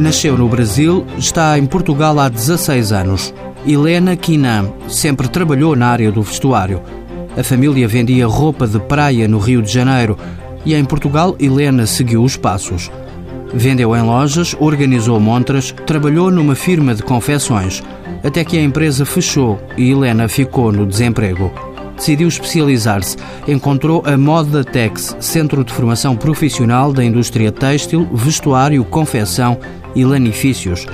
Nasceu no Brasil, está em Portugal há 16 anos. Helena Quinan sempre trabalhou na área do vestuário. A família vendia roupa de praia no Rio de Janeiro e em Portugal Helena seguiu os passos. Vendeu em lojas, organizou montras, trabalhou numa firma de confecções, até que a empresa fechou e Helena ficou no desemprego. Decidiu especializar-se. Encontrou a Moda Tex, centro de formação profissional da indústria têxtil, vestuário, confecção e lanifícios.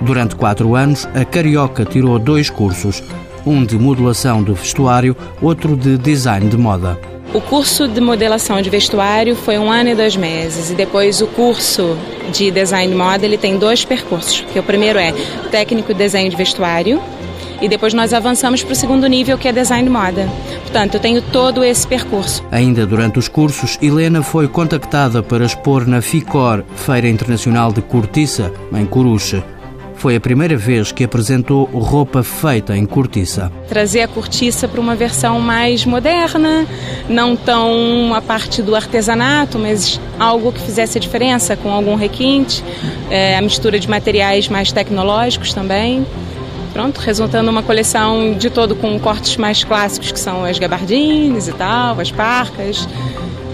Durante quatro anos, a Carioca tirou dois cursos, um de modulação do vestuário, outro de design de moda. O curso de modelação de vestuário foi um ano e dois meses e depois o curso de design de moda ele tem dois percursos. Que o primeiro é técnico de desenho de vestuário e depois nós avançamos para o segundo nível que é design de moda. Portanto, eu tenho todo esse percurso. Ainda durante os cursos, Helena foi contactada para expor na FICOR, Feira Internacional de Cortiça, em Coruche. Foi a primeira vez que apresentou roupa feita em cortiça. Trazer a cortiça para uma versão mais moderna, não tão a parte do artesanato, mas algo que fizesse a diferença com algum requinte, é, a mistura de materiais mais tecnológicos também. Pronto, resultando uma coleção de todo com cortes mais clássicos, que são as gabardines e tal, as parcas,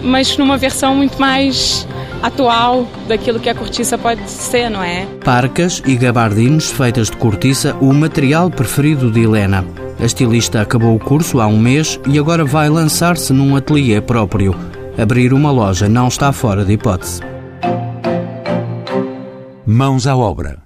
mas numa versão muito mais atual daquilo que a cortiça pode ser, não é? Parcas e gabardines feitas de cortiça, o material preferido de Helena. A estilista acabou o curso há um mês e agora vai lançar-se num ateliê próprio. Abrir uma loja não está fora de hipótese. Mãos à obra.